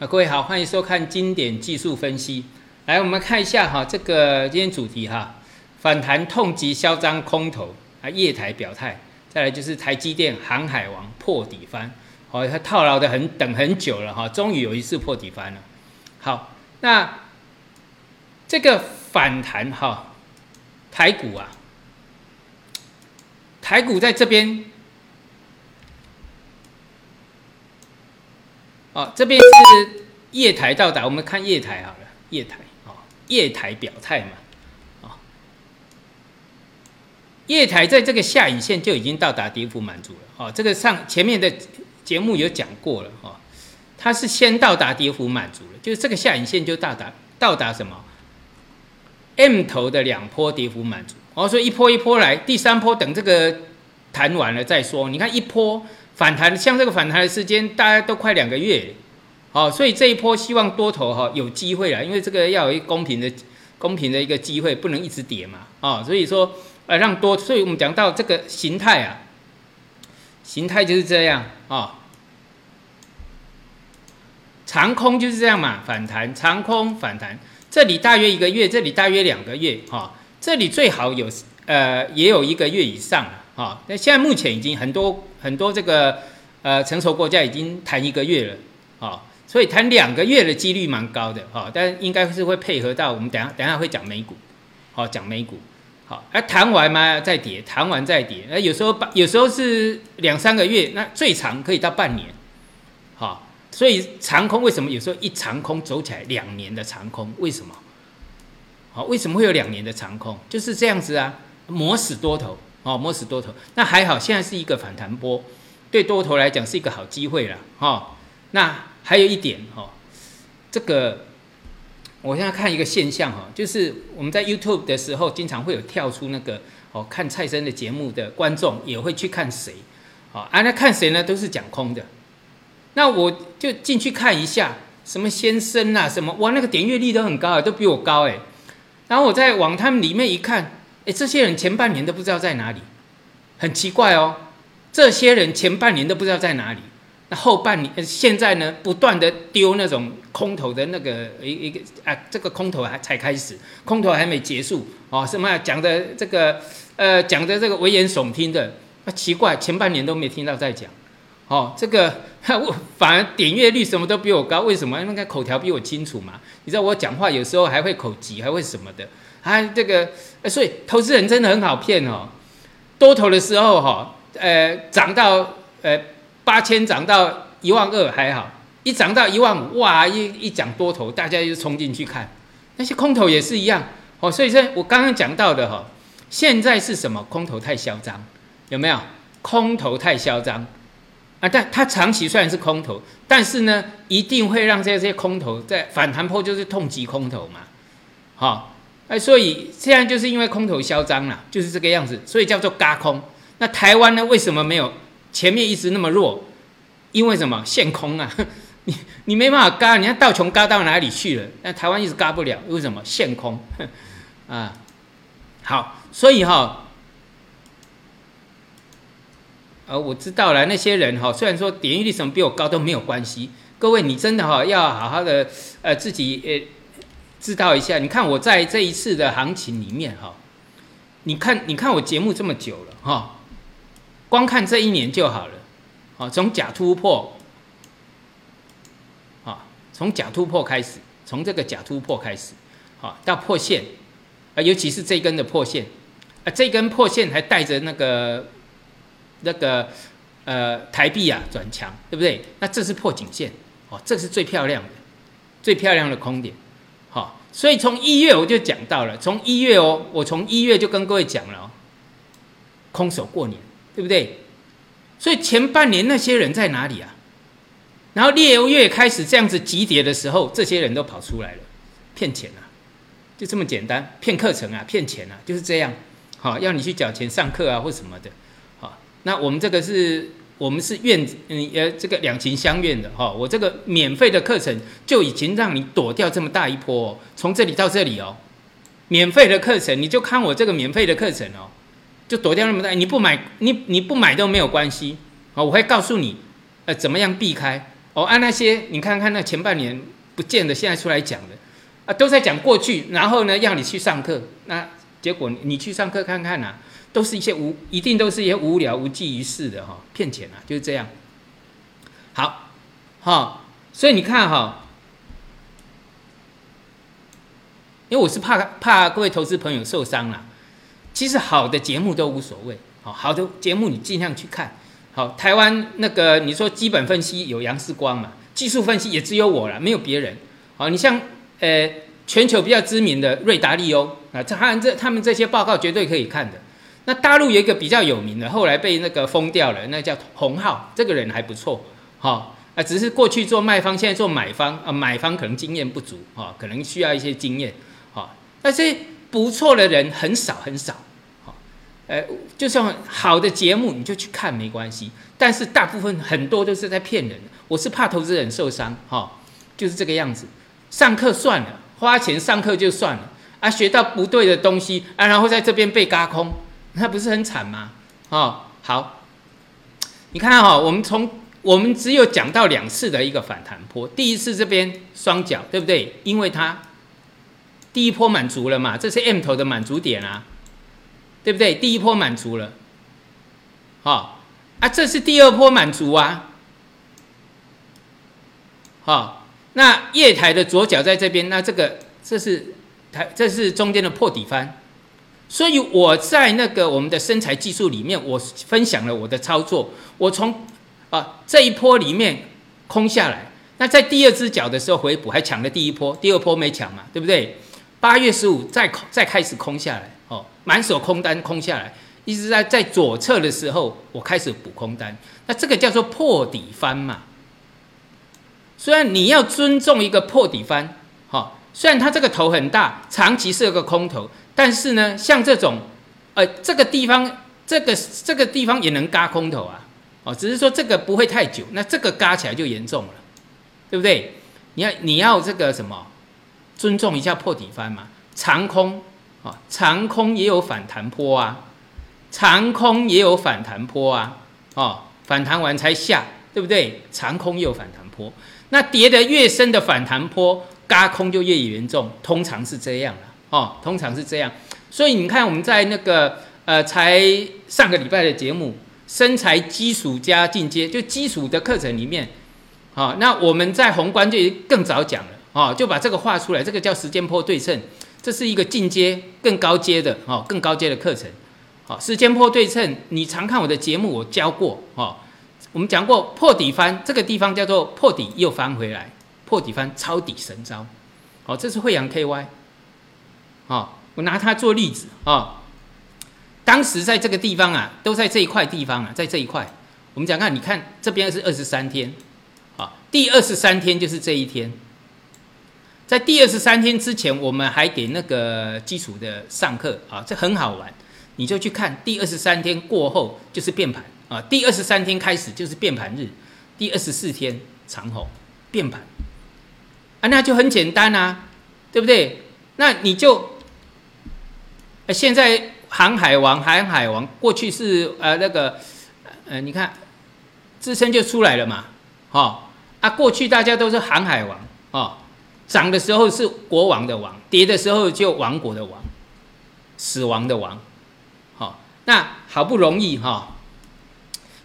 啊，各位好，欢迎收看经典技术分析。来，我们看一下哈，这个今天主题哈，反弹痛击嚣张空头啊，业台表态。再来就是台积电航海王破底翻，哦，他套牢的很等很久了哈，终于有一次破底翻了。好，那这个反弹哈，台股啊，台股在这边。哦，这边是夜台到达，我们看夜台好了，夜台哦，夜台表态嘛，哦，夜台在这个下影线就已经到达跌幅满足了，哦，这个上前面的节目有讲过了，哦，它是先到达跌幅满足了，就是这个下影线就到达到达什么？M 头的两波跌幅满足，哦，所以一波一波来，第三波等这个弹完了再说，你看一波。反弹像这个反弹的时间，大家都快两个月，好，所以这一波希望多头哈有机会了，因为这个要有一公平的、公平的一个机会，不能一直跌嘛，啊，所以说呃让多，所以我们讲到这个形态啊，形态就是这样啊，长空就是这样嘛，反弹长空反弹，这里大约一个月，这里大约两个月，哈，这里最好有呃也有一个月以上了。啊，那现在目前已经很多很多这个呃成熟国家已经谈一个月了，啊，所以谈两个月的几率蛮高的，哈，但应该是会配合到我们等下等下会讲美股，好讲美股，好，而谈完嘛再跌，谈完再跌，那有时候有时候是两三个月，那最长可以到半年，好，所以长空为什么有时候一长空走起来两年的长空？为什么？好，为什么会有两年的长空？就是这样子啊，磨死多头。哦，摸死多头，那还好，现在是一个反弹波，对多头来讲是一个好机会了，哈。那还有一点，哈，这个我现在看一个现象，哈，就是我们在 YouTube 的时候，经常会有跳出那个哦，看蔡生的节目的观众也会去看谁，啊，啊，那看谁呢？都是讲空的，那我就进去看一下，什么先生啊，什么哇，那个点阅率都很高啊，都比我高哎。然后我再往他们里面一看。哎，这些人前半年都不知道在哪里，很奇怪哦。这些人前半年都不知道在哪里，那后半年现在呢，不断的丢那种空头的那个一一个啊，这个空头还才开始，空头还没结束哦。什么讲的这个呃，讲的这个危言耸听的，那奇怪，前半年都没听到在讲哦。这个 我反而点阅率什么都比我高，为什么？因为口条比我清楚嘛。你知道我讲话有时候还会口急，还会什么的。啊，这个，所以投资人真的很好骗哦。多头的时候哈，呃，涨到呃八千，涨到一万二还好，一涨到一万五，哇，一一讲多头，大家就冲进去看。那些空头也是一样哦。所以说我刚刚讲到的哈，现在是什么？空头太嚣张，有没有？空头太嚣张啊！但它长期虽然是空头，但是呢，一定会让这些空头在反弹坡就是痛击空头嘛，好。哎，所以现在就是因为空头嚣张了，就是这个样子，所以叫做嘎空。那台湾呢，为什么没有前面一直那么弱？因为什么？限空啊！你你没办法嘎，你看道琼嘎到哪里去了？那台湾一直嘎不了，为什么？限空 啊！好，所以哈，呃，我知道了，那些人哈，虽然说点击率什么比我高都没有关系。各位，你真的哈要好好的呃自己呃。知道一下，你看我在这一次的行情里面哈，你看你看我节目这么久了哈，光看这一年就好了，好从假突破，啊从假突破开始，从这个假突破开始，好到破线，啊尤其是这根的破线，啊这根破线还带着那个那个呃台币啊转强，对不对？那这是破颈线，哦这是最漂亮的，最漂亮的空点。好，所以从一月我就讲到了，从一月哦，我从一月就跟各位讲了哦，空手过年，对不对？所以前半年那些人在哪里啊？然后六月开始这样子急跌的时候，这些人都跑出来了，骗钱啊，就这么简单，骗课程啊，骗钱啊，就是这样。好，要你去缴钱上课啊或什么的。那我们这个是。我们是愿嗯呃这个两情相愿的哈，我这个免费的课程就已经让你躲掉这么大一波，从这里到这里哦，免费的课程你就看我这个免费的课程哦，就躲掉那么大，你不买你你不买都没有关系啊，我会告诉你呃怎么样避开哦，按那些你看看那前半年不见得现在出来讲的啊，都在讲过去，然后呢要你去上课，那结果你去上课看看呐，都是一些无一定都是一些无聊无济于事的哈，骗钱啊，就是这样。好，哈，所以你看哈，因为我是怕怕各位投资朋友受伤了，其实好的节目都无所谓，好好的节目你尽量去看。好，台湾那个你说基本分析有杨世光嘛，技术分析也只有我了，没有别人。好，你像呃全球比较知名的瑞达利欧啊，这他这他们这些报告绝对可以看的。那大陆有一个比较有名的，后来被那个封掉了，那叫洪浩，这个人还不错。哈啊，只是过去做卖方，现在做买方啊，买方可能经验不足啊，可能需要一些经验。好，但是不错的人很少很少。哈呃，就像好的节目，你就去看没关系。但是大部分很多都是在骗人。我是怕投资人受伤，哈，就是这个样子。上课算了，花钱上课就算了啊，学到不对的东西啊，然后在这边被嘎空，那不是很惨吗？哦，好，你看哈，我们从我们只有讲到两次的一个反弹波，第一次这边双脚，对不对？因为它第一波满足了嘛，这是 M 头的满足点啊。对不对？第一波满足了，好啊，这是第二波满足啊，好，那月台的左脚在这边，那这个这是台，这是中间的破底翻，所以我在那个我们的身材技术里面，我分享了我的操作，我从啊这一波里面空下来，那在第二只脚的时候回补，还抢了第一波，第二波没抢嘛，对不对？八月十五再再开始空下来。哦，满手空单空下来，一直在在左侧的时候，我开始补空单，那这个叫做破底翻嘛。虽然你要尊重一个破底翻，哈，虽然它这个头很大，长期是个空头，但是呢，像这种，呃，这个地方这个这个地方也能嘎空头啊，哦，只是说这个不会太久，那这个嘎起来就严重了，对不对？你要你要这个什么，尊重一下破底翻嘛，长空。啊，长空也有反弹坡啊，长空也有反弹坡啊，哦，反弹完才下，对不对？长空也有反弹坡，那跌得越深的反弹坡，嘎空就越严重，通常是这样了，哦，通常是这样。所以你看我们在那个呃，才上个礼拜的节目，身材基础加进阶，就基础的课程里面，好，那我们在宏观就更早讲了，哦，就把这个画出来，这个叫时间坡对称。这是一个进阶更高阶的哦，更高阶的课程。好，时间破对称，你常看我的节目，我教过哦。我们讲过破底翻，这个地方叫做破底又翻回来，破底翻抄底神招。好，这是惠阳 KY。好，我拿它做例子啊。当时在这个地方啊，都在这一块地方啊，在这一块。我们讲看，你看这边是二十三天，好，第二十三天就是这一天。在第二十三天之前，我们还给那个基础的上课啊，这很好玩，你就去看第二十三天过后就是变盘啊，第二十三天开始就是变盘日，第二十四天长虹变盘啊，那就很简单啊，对不对？那你就现在航海王，航海王过去是呃那个呃，你看支撑就出来了嘛，好啊，过去大家都是航海王哦。涨的时候是国王的王，跌的时候就亡国的王，死亡的王。好，那好不容易哈，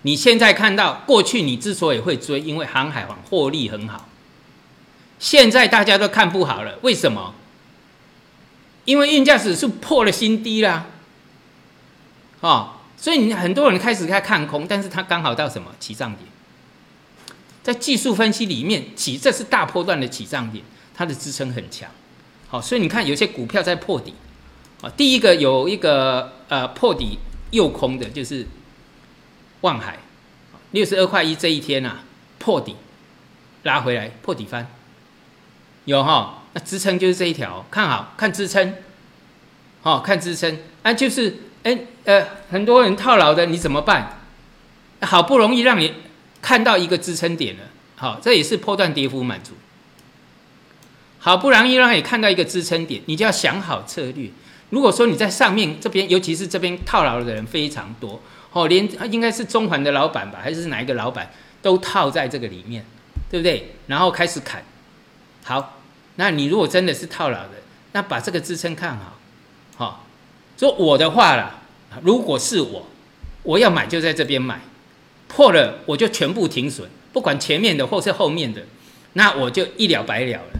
你现在看到过去你之所以会追，因为航海王获利很好。现在大家都看不好了，为什么？因为运价指数破了新低啦。哦，所以你很多人开始在看空，但是它刚好到什么起涨点？在技术分析里面起，这是大波段的起涨点。它的支撑很强，好，所以你看有些股票在破底，啊，第一个有一个呃破底诱空的，就是望海，六十二块一这一天呐破底拉回来破底翻，有哈，那支撑就是这一条，看好看支撑，好看支撑，啊就是哎呃很多人套牢的你怎么办？好不容易让你看到一个支撑点了，好，这也是破断跌幅满足。好不容易让你看到一个支撑点，你就要想好策略。如果说你在上面这边，尤其是这边套牢的人非常多，哦，连应该是中环的老板吧，还是哪一个老板都套在这个里面，对不对？然后开始砍，好，那你如果真的是套牢的，那把这个支撑看好，好，说我的话了，如果是我，我要买就在这边买，破了我就全部停损，不管前面的或是后面的，那我就一了百了了，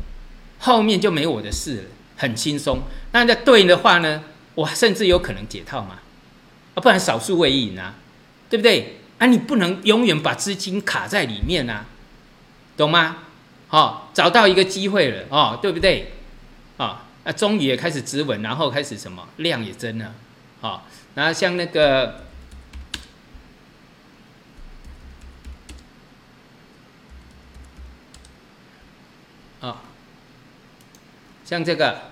后面就没我的事了，很轻松。那在对的话呢，我甚至有可能解套嘛，啊，不然少数为赢啊，对不对？啊，你不能永远把资金卡在里面啊，懂吗？哦，找到一个机会了哦，对不对？啊，那终于也开始止稳，然后开始什么量也增了，啊，然后像那个，啊，像这个，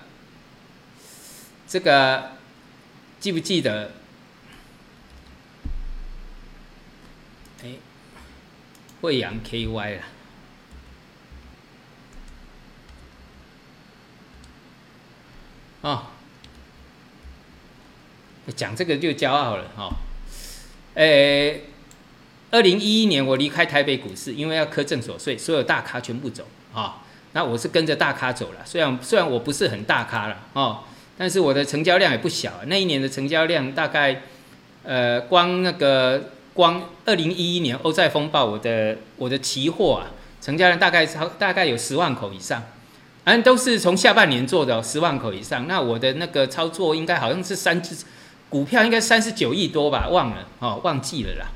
这个记不记得？哎惠阳 KY 啊，哦，讲这个就骄傲了哈。诶，二零一一年我离开台北股市，因为要科正所税，所有大咖全部走啊。那我是跟着大咖走了，虽然虽然我不是很大咖了哦，但是我的成交量也不小。那一年的成交量大概，呃，光那个。光二零一一年欧债风暴，我的我的期货啊，成交量大概超大概有十万口以上，反正都是从下半年做的十万口以上。那我的那个操作应该好像是三只股票，应该三十九亿多吧，忘了哦，忘记了啦，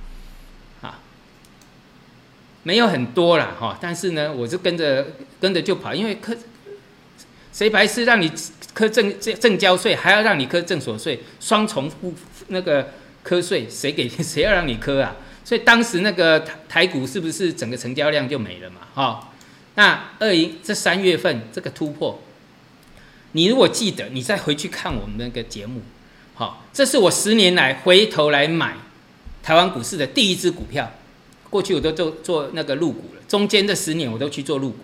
啊，没有很多啦哈，但是呢，我就跟着跟着就跑，因为科谁白痴让你科正正正交税，还要让你科正所税，双重付那个。瞌税谁给 谁要让你磕啊？所以当时那个台台股是不是整个成交量就没了嘛？哈，那二一这三月份这个突破，你如果记得，你再回去看我们那个节目，好，这是我十年来回头来买台湾股市的第一支股票。过去我都做做那个入股了，中间这十年我都去做入股。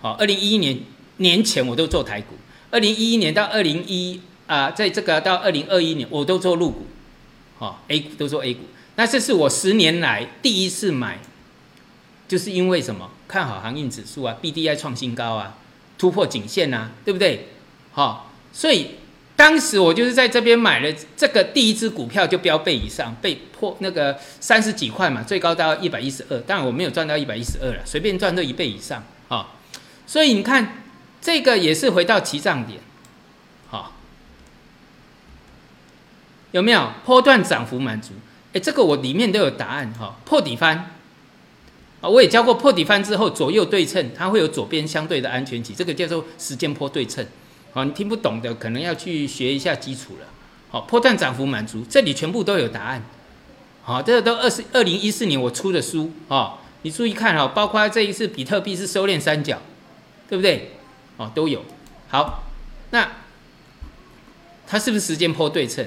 好，二零一一年年前我都做台股，二零一一年到二零一啊，在这个到二零二一年我都做入股。哦，A 股都做 A 股，那这是我十年来第一次买，就是因为什么？看好航运指数啊，B D I 创新高啊，突破颈线啊，对不对？好，所以当时我就是在这边买了这个第一只股票，就标倍以上，被破那个三十几块嘛，最高到一百一十二，当然我没有赚到一百一十二了，随便赚都一倍以上啊。所以你看，这个也是回到起涨点。好有没有波段涨幅满足？哎，这个我里面都有答案哈。破底翻啊，我也教过破底翻之后左右对称，它会有左边相对的安全期，这个叫做时间波对称。好，你听不懂的可能要去学一下基础了。好，破段涨幅满足，这里全部都有答案。好，这个都二十二零一四年我出的书啊，你注意看哈，包括这一次比特币是收敛三角，对不对？哦，都有。好，那它是不是时间波对称？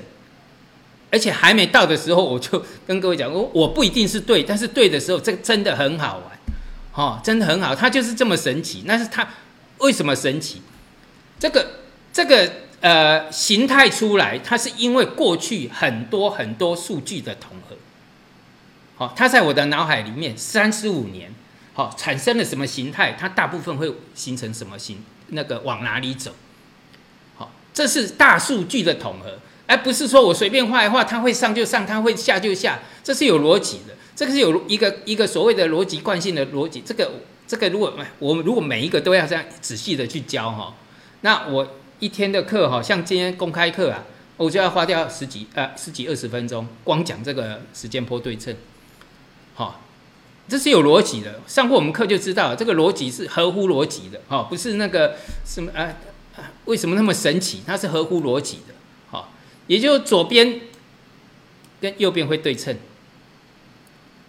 而且还没到的时候，我就跟各位讲，我我不一定是对，但是对的时候，这真的很好玩，哦，真的很好，它就是这么神奇。那是它为什么神奇？这个这个呃形态出来，它是因为过去很多很多数据的统合，好，它在我的脑海里面三十五年，好，产生了什么形态，它大部分会形成什么形，那个往哪里走？好，这是大数据的统合。而不是说我随便画一画，它会上就上，它会下就下，这是有逻辑的。这个是有一个一个所谓的逻辑惯性的逻辑。这个这个如果我们如果每一个都要这样仔细的去教哈，那我一天的课哈，像今天公开课啊，我就要花掉十几呃十几二十分钟，光讲这个时间波对称，好，这是有逻辑的。上过我们课就知道，这个逻辑是合乎逻辑的，哈，不是那个什么啊为什么那么神奇？它是合乎逻辑的。也就左边跟右边会对称，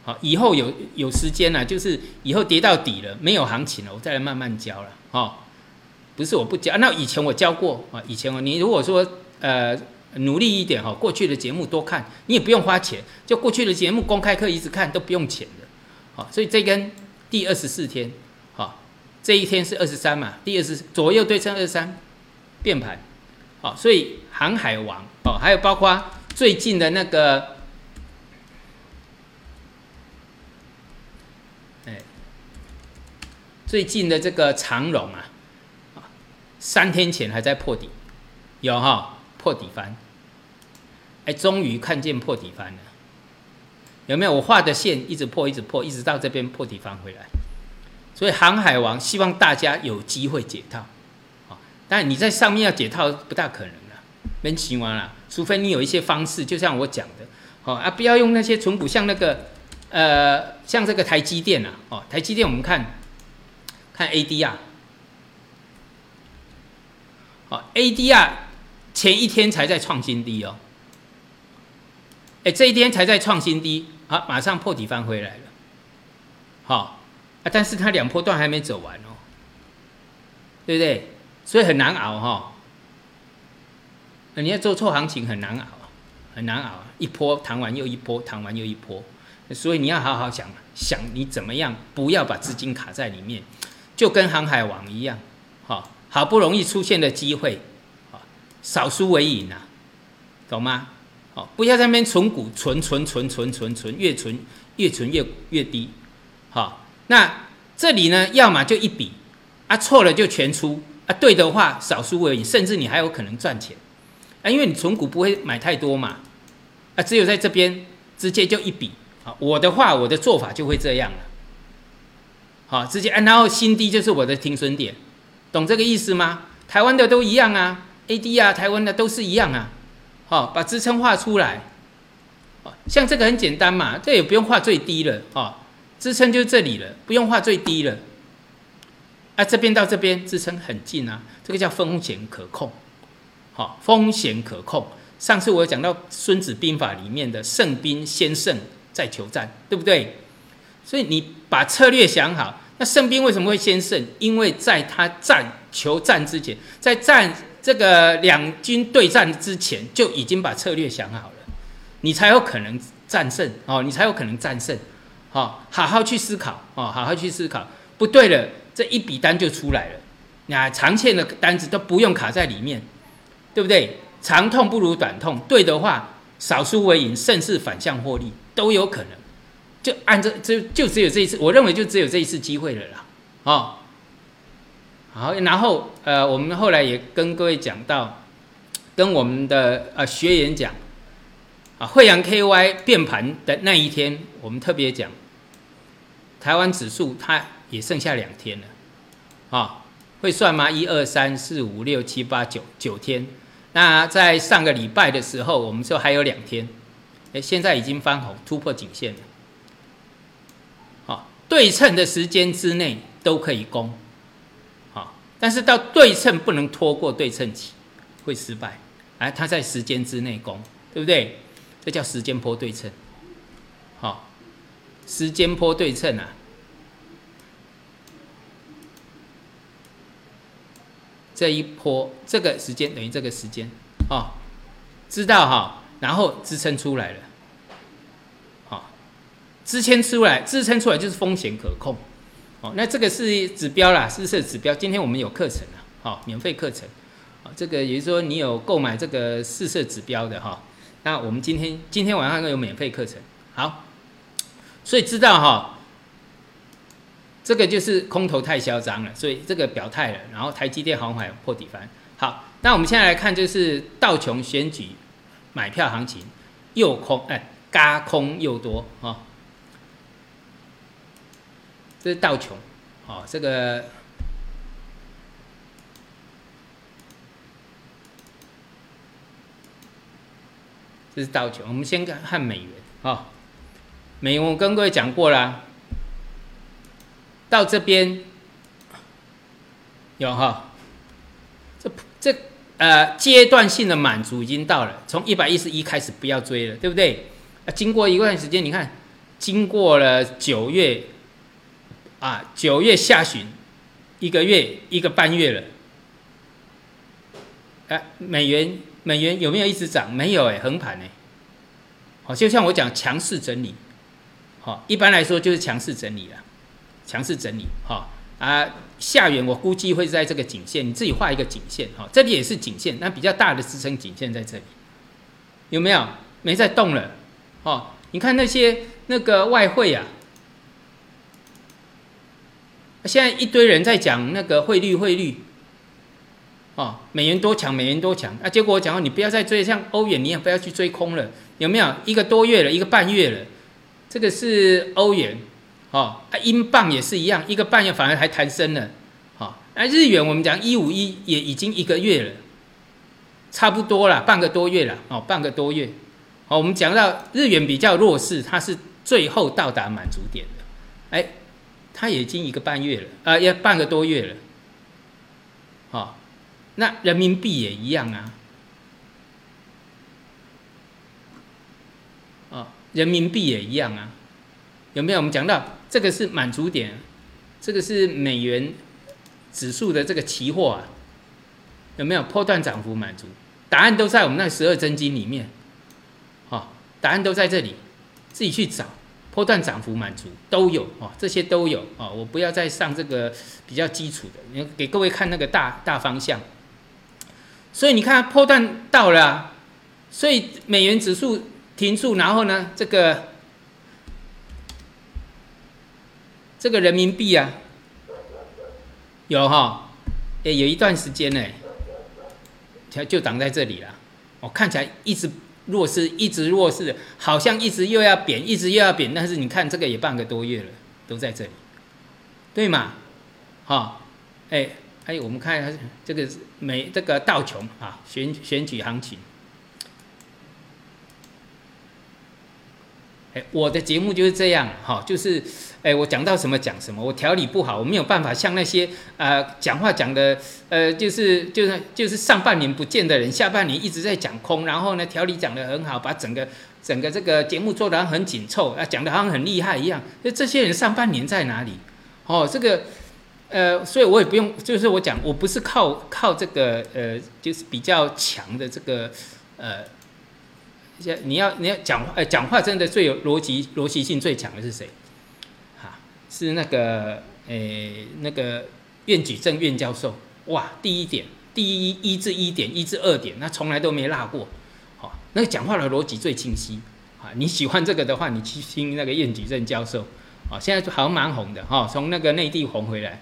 好，以后有有时间了，就是以后跌到底了，没有行情了，我再来慢慢教了，哈，不是我不教，那以前我教过啊，以前我你如果说呃努力一点哈，过去的节目多看，你也不用花钱，就过去的节目公开课一直看都不用钱的，好，所以这根第二十四天，好，这一天是二十三嘛，第二十左右对称二十三变盘，好，所以航海王。哦，还有包括最近的那个，哎，最近的这个长荣啊，三天前还在破底，有哈破底翻，哎，终于看见破底翻了，有没有？我画的线一直破，一直破，一直到这边破底翻回来。所以航海王希望大家有机会解套，啊，但你在上面要解套不大可能，没希望了，除非你有一些方式，就像我讲的，哦啊，不要用那些纯股，像那个，呃，像这个台积电啊，哦，台积电我们看，看 ADR，好，ADR 前一天才在创新低哦，哎，这一天才在创新低，好，马上破底翻回来了，好。啊！但是它两波段还没走完哦，对不对？所以很难熬哈。你要做错行情很难熬，很难熬。一波弹完又一波，弹完又一波，所以你要好好想想你怎么样，不要把资金卡在里面，就跟航海王一样，好，好不容易出现的机会，啊，少输为赢啊，懂吗？好，不要在那边存股，存存存存存存，越存越存越越低，好。那这里呢，要么就一笔，啊错了就全出，啊对的话少输而已，甚至你还有可能赚钱，啊因为你存股不会买太多嘛，啊只有在这边直接就一笔，啊我的话我的做法就会这样了，好直接啊然后新低就是我的停损点，懂这个意思吗？台湾的都一样啊，A D 啊台湾的都是一样啊，好把支撑画出来，像这个很简单嘛，这也不用画最低了，哦。支撑就这里了，不用画最低了。啊，这边到这边支撑很近啊，这个叫风险可控。好，风险可控。上次我有讲到《孙子兵法》里面的“胜兵先胜再求战”，对不对？所以你把策略想好，那胜兵为什么会先胜？因为在他战求战之前，在战这个两军对战之前，就已经把策略想好了，你才有可能战胜哦，你才有可能战胜。好，好好去思考哦，好好去思考。不对了，这一笔单就出来了。那长线的单子都不用卡在里面，对不对？长痛不如短痛。对的话，少输为赢，甚至反向获利都有可能。就按这，就就只有这一次，我认为就只有这一次机会了啦。哦，好，然后呃，我们后来也跟各位讲到，跟我们的呃学员讲，啊，惠阳 KY 变盘的那一天，我们特别讲。台湾指数它也剩下两天了，啊，会算吗？一二三四五六七八九九天。那在上个礼拜的时候，我们说还有两天，哎，现在已经翻红突破颈线了，好，对称的时间之内都可以攻，好，但是到对称不能拖过对称期，会失败。哎，它在时间之内攻，对不对？这叫时间波对称，好。时间波对称啊，这一波这个时间等于这个时间哦，知道哈，然后支撑出来了，好，支撑出来，支撑出来就是风险可控，哦，那这个是指标啦，是是指标。今天我们有课程啊，好，免费课程，啊，这个也就是说你有购买这个试色指标的哈，那我们今天今天晚上有免费课程，好。所以知道哈，这个就是空头太嚣张了，所以这个表态了。然后台积电航海破底翻。好，那我们现在来看，就是道琼选举买票行情，又空哎，嘎空又多哈。这是道琼，哦，这个这是道琼。我们先看美元啊。美元我跟各位讲过啦，到这边有哈，这这呃阶段性的满足已经到了，从一百一十一开始不要追了，对不对？啊，经过一段时间，你看，经过了九月啊，九月下旬，一个月一个半月了，哎，美元美元有没有一直涨？没有哎，横盘哎，好，就像我讲强势整理。好，一般来说就是强势整理了，强势整理。哈啊，下缘我估计会在这个颈线，你自己画一个颈线。哈，这里也是颈线，那比较大的支撑颈线在这里，有没有？没在动了。哦，你看那些那个外汇啊，现在一堆人在讲那个汇率汇率，哦，美元多强，美元多强啊！结果我讲你不要再追，像欧元你也不要去追空了，有没有？一个多月了，一个半月了，这个是欧元，哦，啊，英镑也是一样，一个半月反而还弹升了，好，那日元我们讲一五一也已经一个月了，差不多了，半个多月了，哦，半个多月，好，我们讲到日元比较弱势，它是最后到达满足点的，哎。它已经一个半月了，啊，要半个多月了，好，那人民币也一样啊，哦，人民币也一样啊，有没有？我们讲到这个是满足点，这个是美元指数的这个期货啊，有没有破断涨幅满足？答案都在我们那十二真经里面，好，答案都在这里，自己去找。破段涨幅满足都有哦，这些都有哦。我不要再上这个比较基础的，你给各位看那个大大方向。所以你看破段到了，所以美元指数停住，然后呢，这个这个人民币啊，有哈，哎，有一段时间呢，就就挡在这里了。我看起来一直。弱势一直弱势，好像一直又要贬，一直又要贬，但是你看这个也半个多月了，都在这里，对嘛？好，哎，还有我们看一下这个美这个道琼啊，选选举行情。哎，我的节目就是这样，哈，就是，哎，我讲到什么讲什么，我条理不好，我没有办法像那些呃讲话讲的，呃，就是就是就是上半年不见的人，下半年一直在讲空，然后呢条理讲的很好，把整个整个这个节目做得很紧凑，啊，讲的好像很厉害一样。那这些人上半年在哪里？哦，这个，呃，所以我也不用，就是我讲，我不是靠靠这个呃，就是比较强的这个呃。你要你要讲话，讲话真的最有逻辑逻辑性最强的是谁？哈，是那个诶，那个苑举正苑教授。哇，第一点，第一一至一点，一至二点，那从来都没落过。好，那个讲话的逻辑最清晰。啊，你喜欢这个的话，你去听那个苑举正教授。啊，现在好像蛮红的哈，从那个内地红回来。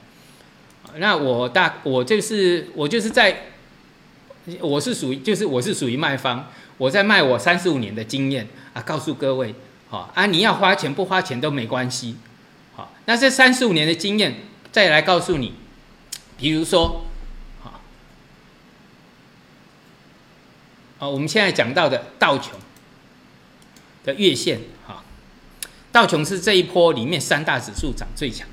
那我大我就是我就是在，我是属于就是我是属于卖方。我在卖我三十五年的经验啊，告诉各位，好啊，你要花钱不花钱都没关系，好，那这三十五年的经验再来告诉你，比如说，好，啊，我们现在讲到的道琼的月线，哈，道琼是这一波里面三大指数涨最强。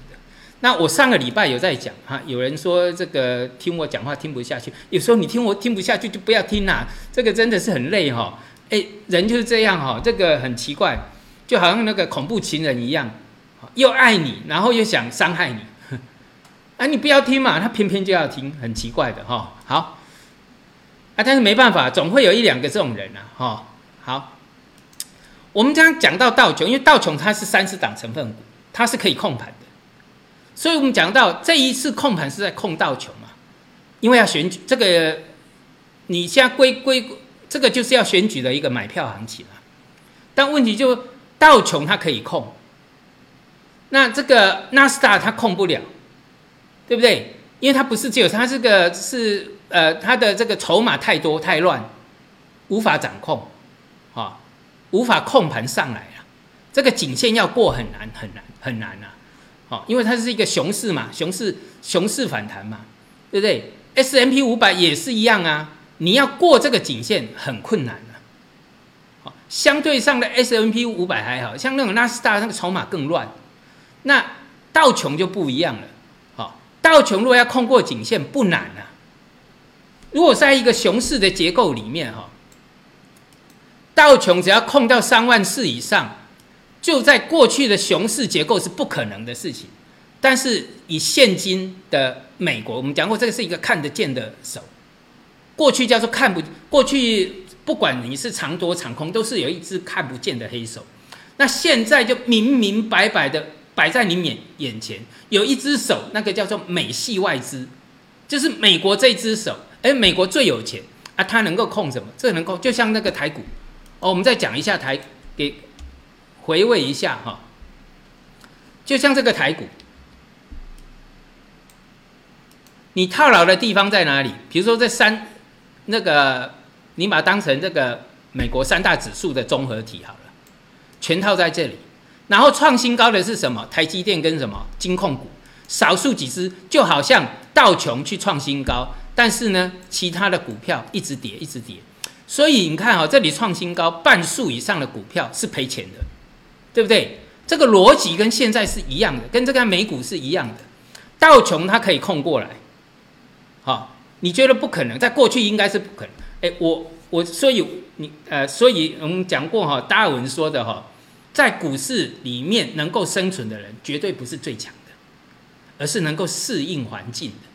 那我上个礼拜有在讲哈，有人说这个听我讲话听不下去，有时候你听我听不下去就不要听啦，这个真的是很累哈。哎，人就是这样哈，这个很奇怪，就好像那个恐怖情人一样，又爱你，然后又想伤害你，啊，你不要听嘛，他偏偏就要听，很奇怪的哈。好，啊，但是没办法，总会有一两个这种人啊，哈。好，我们刚刚讲到道琼，因为道琼它是三十档成分股，它是可以控盘。所以我们讲到这一次控盘是在控道琼嘛，因为要选举，这个你现在归归这个就是要选举的一个买票行情啊。但问题就道琼它可以控，那这个纳斯达它控不了，对不对？因为它不是只有它这个是呃它的这个筹码太多太乱，无法掌控，啊，无法控盘上来了，这个颈线要过很难很难很难啊。哦，因为它是一个熊市嘛，熊市熊市反弹嘛，对不对？S M P 五百也是一样啊，你要过这个颈线很困难的。好，相对上的 S M P 五百还好像那种纳斯达那个筹码更乱，那道琼就不一样了。好，道琼如果要控过颈线不难啊，如果在一个熊市的结构里面哈，道琼只要控到三万四以上。就在过去的熊市结构是不可能的事情，但是以现今的美国，我们讲过这个是一个看得见的手。过去叫做看不，过去不管你是长多长空，都是有一只看不见的黑手。那现在就明明白白的摆在你眼眼前，有一只手，那个叫做美系外资，就是美国这只手。哎，美国最有钱啊，它能够控什么？这能够就像那个台股哦，我们再讲一下台给。回味一下哈，就像这个台股，你套牢的地方在哪里？比如说这三那个，你把它当成这个美国三大指数的综合体好了，全套在这里。然后创新高的是什么？台积电跟什么金控股，少数几只，就好像道琼去创新高，但是呢，其他的股票一直跌，一直跌。所以你看啊，这里创新高，半数以上的股票是赔钱的，对不对？这个逻辑跟现在是一样的，跟这个美股是一样的。道琼它可以控过来，好，你觉得不可能？在过去应该是不可能。哎，我我所以你呃，所以我们讲过哈，达尔文说的哈。在股市里面能够生存的人，绝对不是最强的，而是能够适应环境的。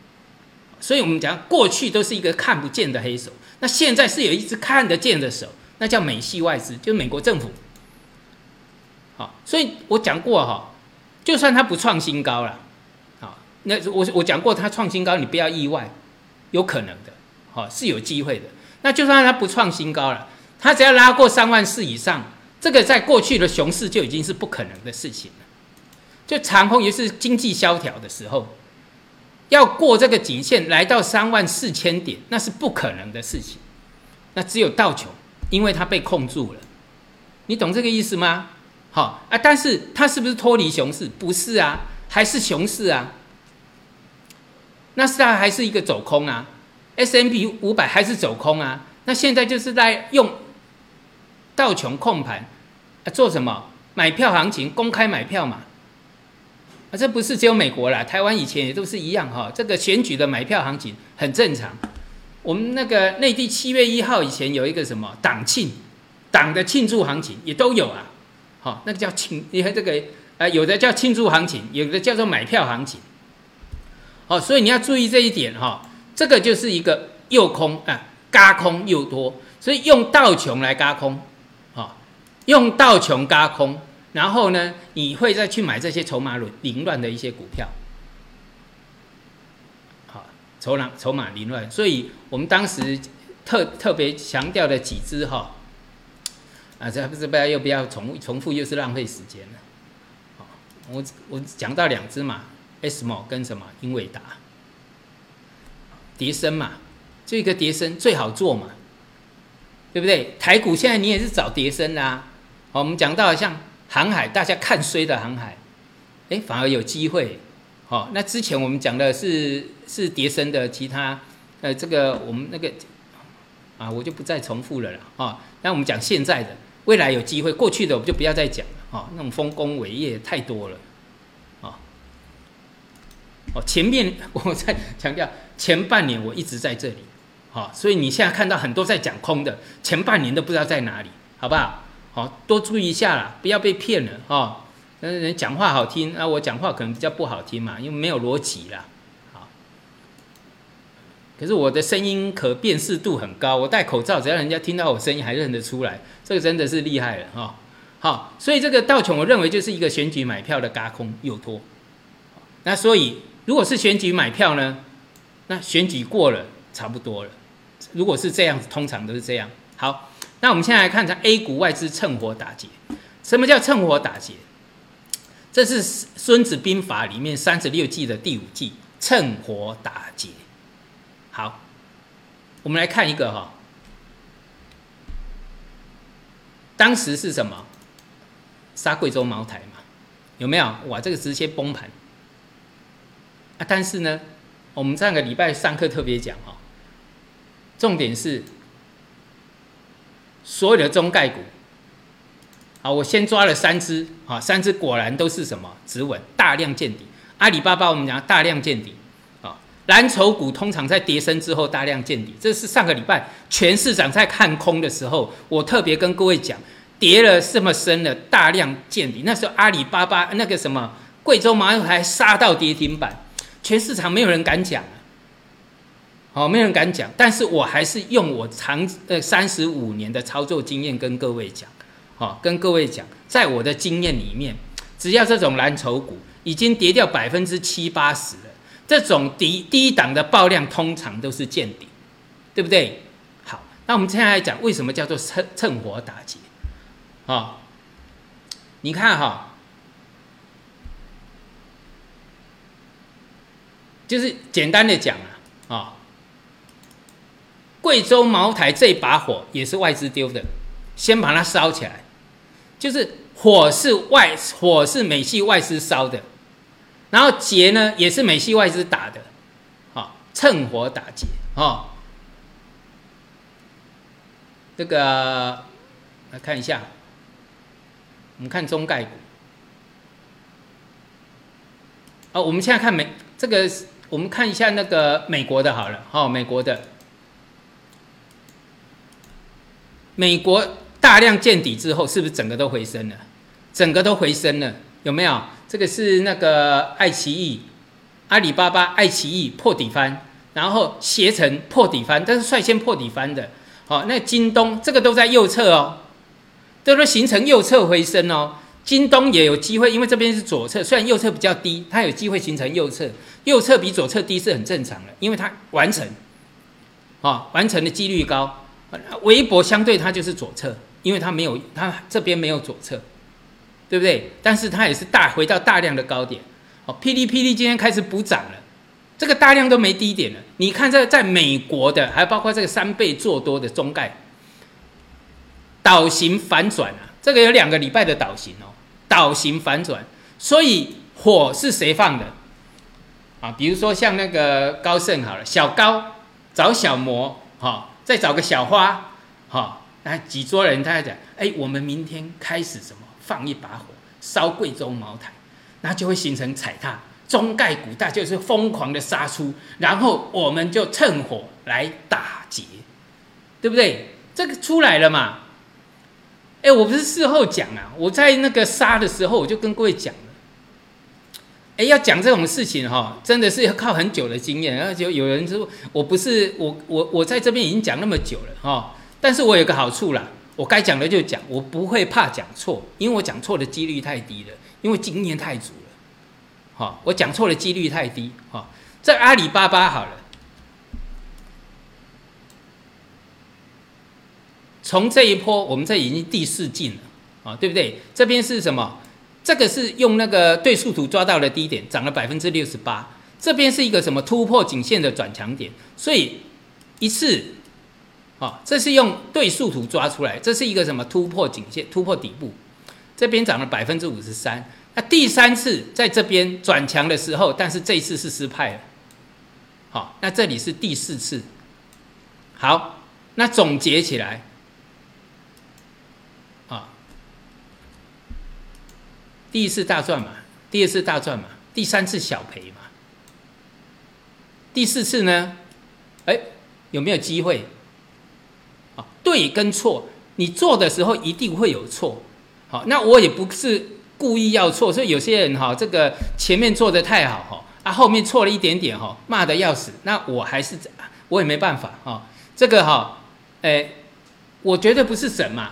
所以，我们讲过去都是一个看不见的黑手，那现在是有一只看得见的手，那叫美系外资，就是美国政府。好，所以我讲过哈，就算它不创新高了，好，那我我讲过它创新高，你不要意外，有可能的，好是有机会的。那就算它不创新高了，它只要拉过三万四以上。这个在过去的熊市就已经是不可能的事情了，就长空也是经济萧条的时候，要过这个颈线来到三万四千点，那是不可能的事情。那只有道琼，因为它被控住了，你懂这个意思吗？好啊，但是它是不是脱离熊市？不是啊，还是熊市啊。那是它还是一个走空啊，S M P 五百还是走空啊。那现在就是在用道琼控盘。啊做什么买票行情？公开买票嘛？啊，这不是只有美国啦，台湾以前也都是一样哈。这个选举的买票行情很正常。我们那个内地七月一号以前有一个什么党庆，党的庆祝行情也都有啊。好，那个叫庆，你看这个啊，有的叫庆祝行情，有的叫做买票行情。好，所以你要注意这一点哈。这个就是一个又空啊，嘎空又多，所以用道琼来嘎空。用道琼嘎空，然后呢，你会再去买这些筹码轮凌乱的一些股票，好，筹码筹码凌乱，所以我们当时特特别强调的几只哈，啊，这不是不要又不要重重复，又是浪费时间了，好，我我讲到两只嘛，SMO 跟什么英伟达，叠升嘛，这个叠升最好做嘛，对不对？台股现在你也是找叠升啦。我们讲到像航海，大家看衰的航海，哎，反而有机会。好，那之前我们讲的是是叠升的其他，呃，这个我们那个啊，我就不再重复了啦。啊，那我们讲现在的，未来有机会，过去的我们就不要再讲了。哦，那种丰功伟业太多了。啊，哦，前面 我在强调，前半年我一直在这里。好，所以你现在看到很多在讲空的，前半年都不知道在哪里，好不好？好多注意一下啦，不要被骗了哦。那人讲话好听，那我讲话可能比较不好听嘛，因为没有逻辑啦。好，可是我的声音可辨识度很高，我戴口罩，只要人家听到我声音还认得出来，这个真的是厉害了哈。好，所以这个道琼，我认为就是一个选举买票的嘎空诱托。那所以如果是选举买票呢，那选举过了差不多了。如果是这样子，通常都是这样。好。那我们现在来看看 A 股外资趁火打劫。什么叫趁火打劫？这是《孙子兵法》里面三十六计的第五计——趁火打劫。好，我们来看一个哈，当时是什么？杀贵州茅台嘛？有没有？哇，这个直接崩盘啊！但是呢，我们上个礼拜上课特别讲哈，重点是。所有的中概股，好，我先抓了三只，啊，三只果然都是什么？止稳，大量见底。阿里巴巴我们讲大量见底，蓝筹股通常在跌升之后大量见底。这是上个礼拜全市场在看空的时候，我特别跟各位讲，跌了这么深的大量见底。那时候阿里巴巴那个什么贵州茅台杀到跌停板，全市场没有人敢讲。好，没有人敢讲，但是我还是用我长呃三十五年的操作经验跟各位讲，好，跟各位讲，在我的经验里面，只要这种蓝筹股已经跌掉百分之七八十，这种低低档的爆量通常都是见底，对不对？好，那我们现在来讲，为什么叫做趁趁火打劫？啊，你看哈，就是简单的讲啊。啊，贵州茅台这把火也是外资丢的，先把它烧起来，就是火是外火是美系外资烧的，然后劫呢也是美系外资打的，好趁火打劫啊。这个来看一下，我们看中概股。哦，我们现在看美这个，我们看一下那个美国的好了，哦，美国的，美国大量见底之后，是不是整个都回升了？整个都回升了，有没有？这个是那个爱奇艺、阿里巴巴、爱奇艺破底翻，然后携程破底翻，但是率先破底翻的。好，那京东这个都在右侧哦，都是形成右侧回升哦。京东也有机会，因为这边是左侧，虽然右侧比较低，它有机会形成右侧，右侧比左侧低是很正常的，因为它完成，啊，完成的几率高。微博相对它就是左侧，因为它没有，它这边没有左侧，对不对？但是它也是大回到大量的高点。哦，霹雳霹雳今天开始补涨了。这个大量都没低点了，你看这在美国的，还包括这个三倍做多的中概，倒型反转啊，这个有两个礼拜的倒型哦，倒型反转，所以火是谁放的啊？比如说像那个高盛好了，小高找小摩哈，再找个小花哈，那几桌人他在讲，哎，我们明天开始什么放一把火烧贵州茅台，那就会形成踩踏。中概股大就是疯狂的杀出，然后我们就趁火来打劫，对不对？这个出来了嘛？哎，我不是事后讲啊，我在那个杀的时候我就跟各位讲了。哎，要讲这种事情哈，真的是要靠很久的经验。然后就有人说，我不是我我我在这边已经讲那么久了哈，但是我有个好处啦，我该讲的就讲，我不会怕讲错，因为我讲错的几率太低了，因为经验太足了。好，我讲错的，几率太低。好，在阿里巴巴好了，从这一波，我们这已经第四进了，啊，对不对？这边是什么？这个是用那个对数图抓到的低点，涨了百分之六十八。这边是一个什么突破颈线的转强点，所以一次，啊，这是用对数图抓出来，这是一个什么突破颈线、突破底部，这边涨了百分之五十三。那第三次在这边转强的时候，但是这一次是失败了。好，那这里是第四次。好，那总结起来，啊，第一次大赚嘛，第二次大赚嘛，第三次小赔嘛，第四次呢？哎，有没有机会？对跟错，你做的时候一定会有错。好，那我也不是。故意要错，所以有些人哈，这个前面做的太好哈，啊后面错了一点点哈，骂的要死。那我还是我也没办法哈，这个哈，哎，我绝对不是神嘛，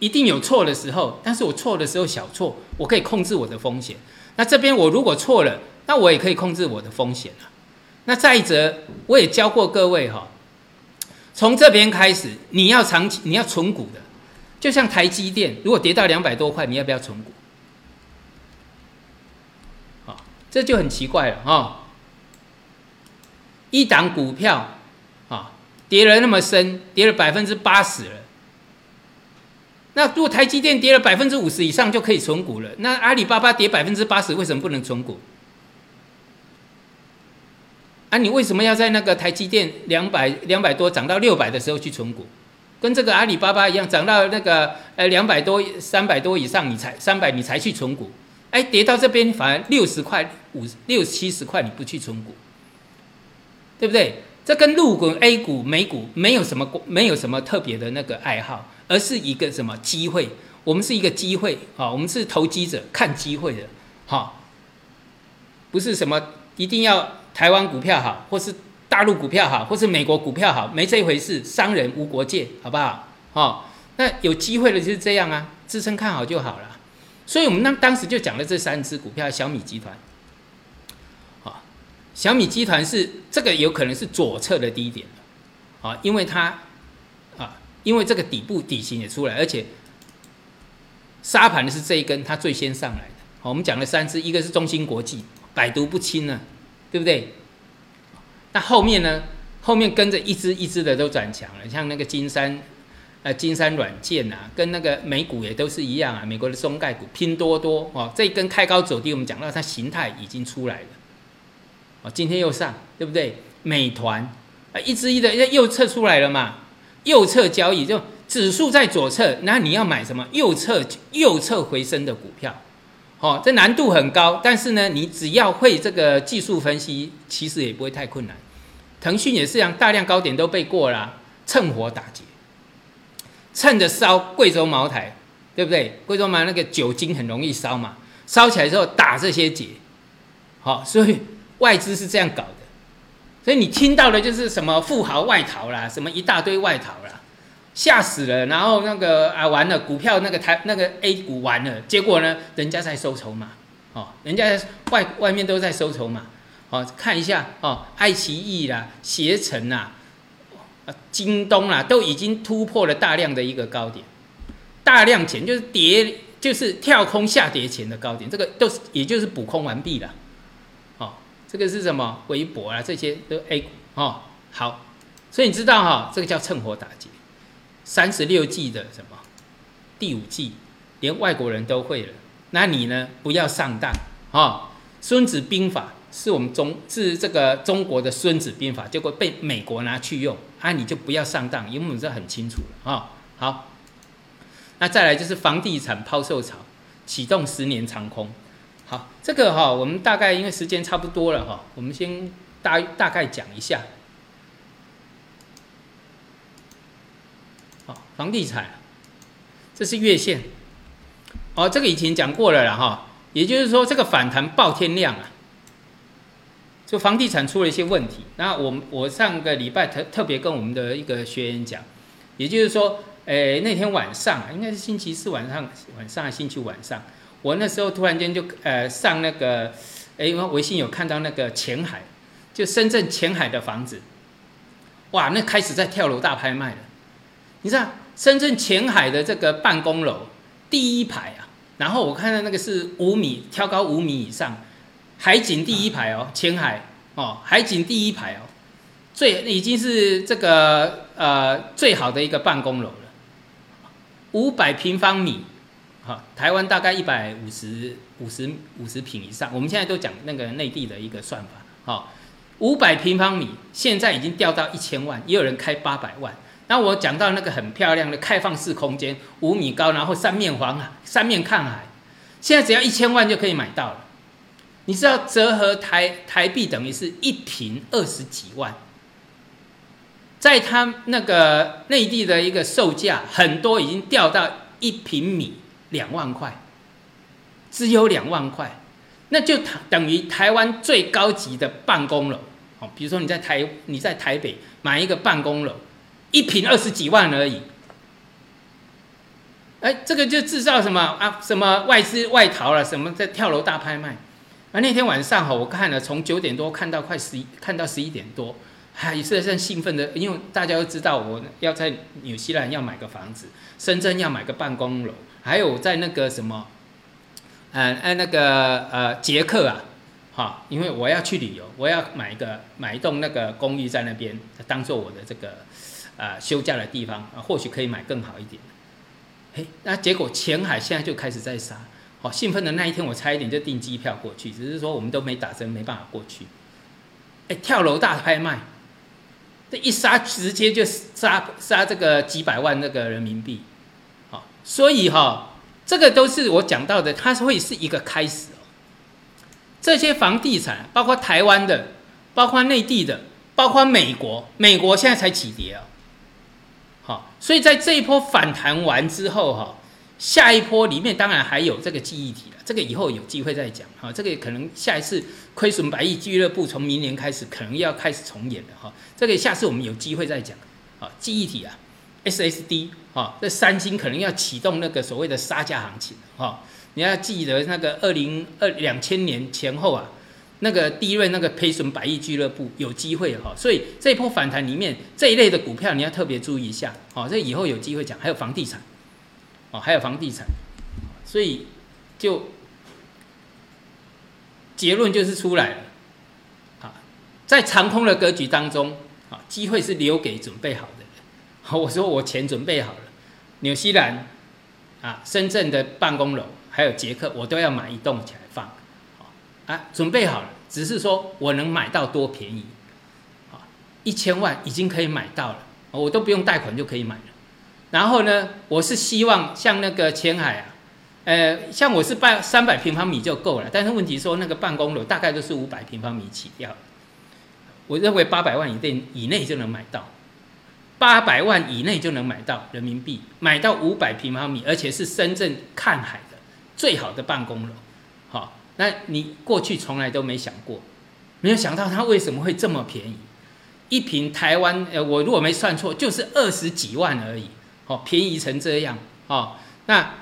一定有错的时候，但是我错的时候小错，我可以控制我的风险。那这边我如果错了，那我也可以控制我的风险啊。那再者，我也教过各位哈，从这边开始，你要长期你要存股的，就像台积电，如果跌到两百多块，你要不要存股？啊这就很奇怪了哈！一档股票啊，跌了那么深，跌了百分之八十了。那如果台积电跌了百分之五十以上就可以存股了，那阿里巴巴跌百分之八十，为什么不能存股？啊，你为什么要在那个台积电两百两百多涨到六百的时候去存股？跟这个阿里巴巴一样，涨到那个呃两百多、三百多以上，你才三百你才去存股？哎，跌到这边反而六十块、五六七十块，你不去存股，对不对？这跟入股、A 股、美股没有什么没有什么特别的那个爱好，而是一个什么机会？我们是一个机会啊，我们是投机者，看机会的，哈，不是什么一定要台湾股票好，或是大陆股票好，或是美国股票好，没这一回事。商人无国界，好不好？哈，那有机会的就是这样啊，支撑看好就好了。所以，我们那当时就讲了这三只股票，小米集团，啊，小米集团是这个有可能是左侧的低点，啊，因为它，啊，因为这个底部底型也出来，而且沙盘的是这一根，它最先上来的。我们讲了三只，一个是中芯国际，百毒不侵呢，对不对？那后面呢？后面跟着一只一只的都转强了，像那个金山，呃，金山软件啊，跟那个美股也都是一样啊。美国的中概股拼多多哦，这一根开高走低，我们讲到它形态已经出来了，哦，今天又上，对不对？美团啊，一只一的右侧出来了嘛，右侧交易就指数在左侧，那你要买什么？右侧右侧回升的股票，哦，这难度很高，但是呢，你只要会这个技术分析，其实也不会太困难。腾讯也是一样，大量高点都被过了，趁火打劫，趁着烧贵州茅台，对不对？贵州茅台那个酒精很容易烧嘛，烧起来之后打这些结，好，所以外资是这样搞的。所以你听到的就是什么富豪外逃啦，什么一大堆外逃啦，吓死了。然后那个啊完了，股票那个台那个 A 股完了，结果呢，人家在收筹码，哦，人家外外面都在收筹码。哦，看一下哦，爱奇艺啦、携程啦、啊京东啦，都已经突破了大量的一个高点，大量钱就是跌，就是跳空下跌前的高点，这个都是也就是补空完毕了。哦，这个是什么？微博啊，这些都 A 股哦。好，所以你知道哈，这个叫趁火打劫。三十六计的什么？第五计，连外国人都会了，那你呢？不要上当哦。孙子兵法。是我们中是这个中国的孙子兵法，结果被美国拿去用，啊，你就不要上当，因为我们这很清楚了啊。好，那再来就是房地产抛售潮启动十年长空。好，这个哈，我们大概因为时间差不多了哈，我们先大大概讲一下。房地产，这是月线，哦，这个以前讲过了了哈，也就是说这个反弹爆天量啊。就房地产出了一些问题，那我我上个礼拜特特别跟我们的一个学员讲，也就是说，诶那天晚上应该是星期四晚上，晚上星期五晚上，我那时候突然间就呃上那个，诶因为微信有看到那个前海，就深圳前海的房子，哇，那开始在跳楼大拍卖了，你知道深圳前海的这个办公楼第一排啊，然后我看到那个是五米挑高五米以上。海景第一排哦，前海哦，海景第一排哦，最已经是这个呃最好的一个办公楼了，五百平方米，哈，台湾大概一百五十五十五十平以上，我们现在都讲那个内地的一个算法，哈，五百平方米现在已经掉到一千万，也有人开八百万。那我讲到那个很漂亮的开放式空间，五米高，然后三面环海，三面看海，现在只要一千万就可以买到了。你知道折合台台币等于是一平二十几万，在他那个内地的一个售价，很多已经掉到一平米两万块，只有两万块，那就等于台湾最高级的办公楼哦。比如说你在台你在台北买一个办公楼，一瓶二十几万而已，哎，这个就制造什么啊？什么外资外逃了？什么在跳楼大拍卖？而那天晚上哈，我看了从九点多看到快十一，看到十一点多，还是很兴奋的，因为大家都知道我要在纽西兰要买个房子，深圳要买个办公楼，还有在那个什么，呃，哎那个呃捷克啊，哈，因为我要去旅游，我要买一个买一栋那个公寓在那边，当做我的这个呃休假的地方啊，或许可以买更好一点。嘿，那结果前海现在就开始在杀。好兴奋的那一天，我差一点就订机票过去，只是说我们都没打针，没办法过去。哎，跳楼大拍卖，这一杀直接就杀杀这个几百万那个人民币。好，所以哈，这个都是我讲到的，它会是一个开始哦。这些房地产，包括台湾的，包括内地的，包括美国，美国现在才起跌啊。所以在这一波反弹完之后哈。下一波里面当然还有这个记忆体了，这个以后有机会再讲哈。这个可能下一次亏损百亿俱乐部从明年开始可能要开始重演了哈。这个下次我们有机会再讲。啊，记忆体啊，SSD 哈，这三星可能要启动那个所谓的杀价行情哈。你要记得那个二零二两千年前后啊，那个第一轮那个赔损百亿俱乐部有机会哈。所以这一波反弹里面这一类的股票你要特别注意一下。好，这以后有机会讲，还有房地产。哦，还有房地产，所以就结论就是出来了，啊，在长空的格局当中，啊，机会是留给准备好的人。好，我说我钱准备好了，纽西兰啊，深圳的办公楼，还有捷克，我都要买一栋起来。啊，准备好了，只是说我能买到多便宜。好，一千万已经可以买到了，我都不用贷款就可以买了。然后呢，我是希望像那个前海啊。呃，像我是办三百平方米就够了，但是问题说那个办公楼大概都是五百平方米起跳，我认为八百万以内以内就能买到，八百万以内就能买到人民币，买到五百平方米，而且是深圳看海的最好的办公楼，那你过去从来都没想过，没有想到它为什么会这么便宜，一瓶台湾呃，我如果没算错就是二十几万而已，哦，便宜成这样，哦，那。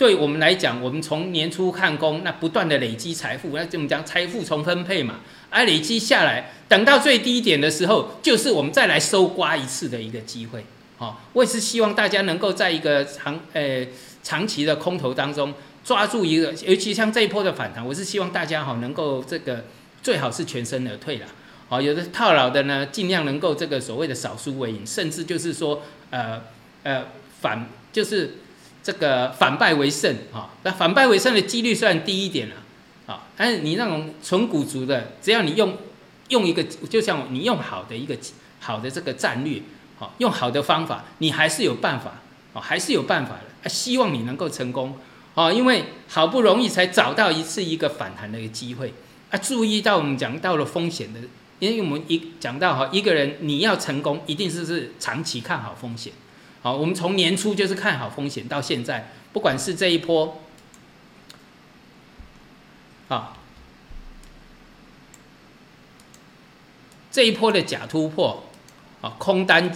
对我们来讲，我们从年初看工，那不断的累积财富，那怎么讲？财富重分配嘛，而累积下来，等到最低点的时候，就是我们再来收刮一次的一个机会。好，我也是希望大家能够在一个长呃长期的空头当中抓住一个，尤其像这一波的反弹，我是希望大家哈能够这个最好是全身而退了。哦，有的套牢的呢，尽量能够这个所谓的少输为赢，甚至就是说呃呃反就是。这个反败为胜啊，那反败为胜的几率虽然低一点了，啊，但是你那种纯股族的，只要你用用一个，就像你用好的一个好的这个战略，好，用好的方法，你还是有办法，哦，还是有办法的啊。希望你能够成功，哦，因为好不容易才找到一次一个反弹的一个机会，啊，注意到我们讲到了风险的，因为我们一讲到哈，一个人你要成功，一定是是长期看好风险。好，我们从年初就是看好风险，到现在，不管是这一波，啊，这一波的假突破，啊，空单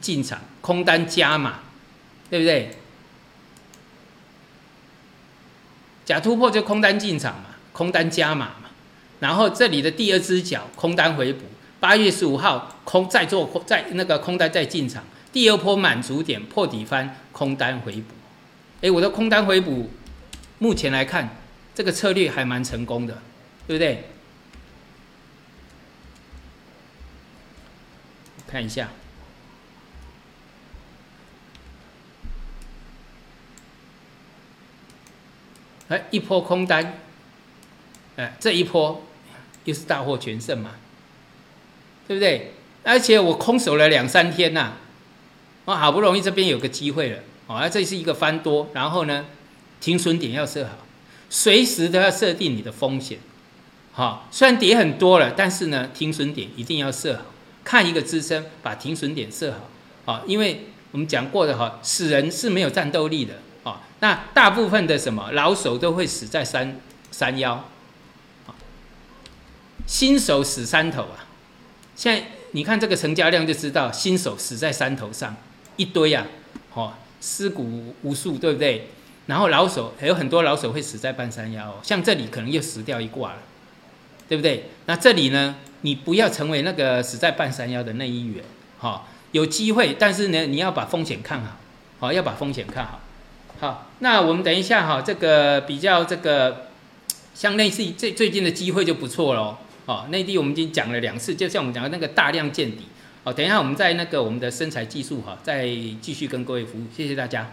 进场，空单加码，对不对？假突破就空单进场嘛，空单加码嘛，然后这里的第二只脚空单回补，八月十五号空再做空，再那个空单再进场。第二波满足点破底翻空单回补，哎，我的空单回补，目前来看这个策略还蛮成功的，对不对？看一下，哎，一波空单，哎，这一波又是大获全胜嘛，对不对？而且我空手了两三天呐。我，好不容易这边有个机会了，哦，这是一个翻多，然后呢，停损点要设好，随时都要设定你的风险，好，虽然跌很多了，但是呢，停损点一定要设好，看一个支撑，把停损点设好，好，因为我们讲过的哈，死人是没有战斗力的，那大部分的什么老手都会死在山山腰，新手死山头啊，现在你看这个成交量就知道，新手死在山头上。一堆啊，哦，尸骨无数，对不对？然后老手还有很多老手会死在半山腰，像这里可能又死掉一挂了，对不对？那这里呢，你不要成为那个死在半山腰的那一员，哈，有机会，但是呢，你要把风险看好，好，要把风险看好。好，那我们等一下哈，这个比较这个，像类似最最近的机会就不错喽，哦，内地我们已经讲了两次，就像我们讲的那个大量见底。哦，等一下，我们在那个我们的身材技术哈，再继续跟各位服务，谢谢大家。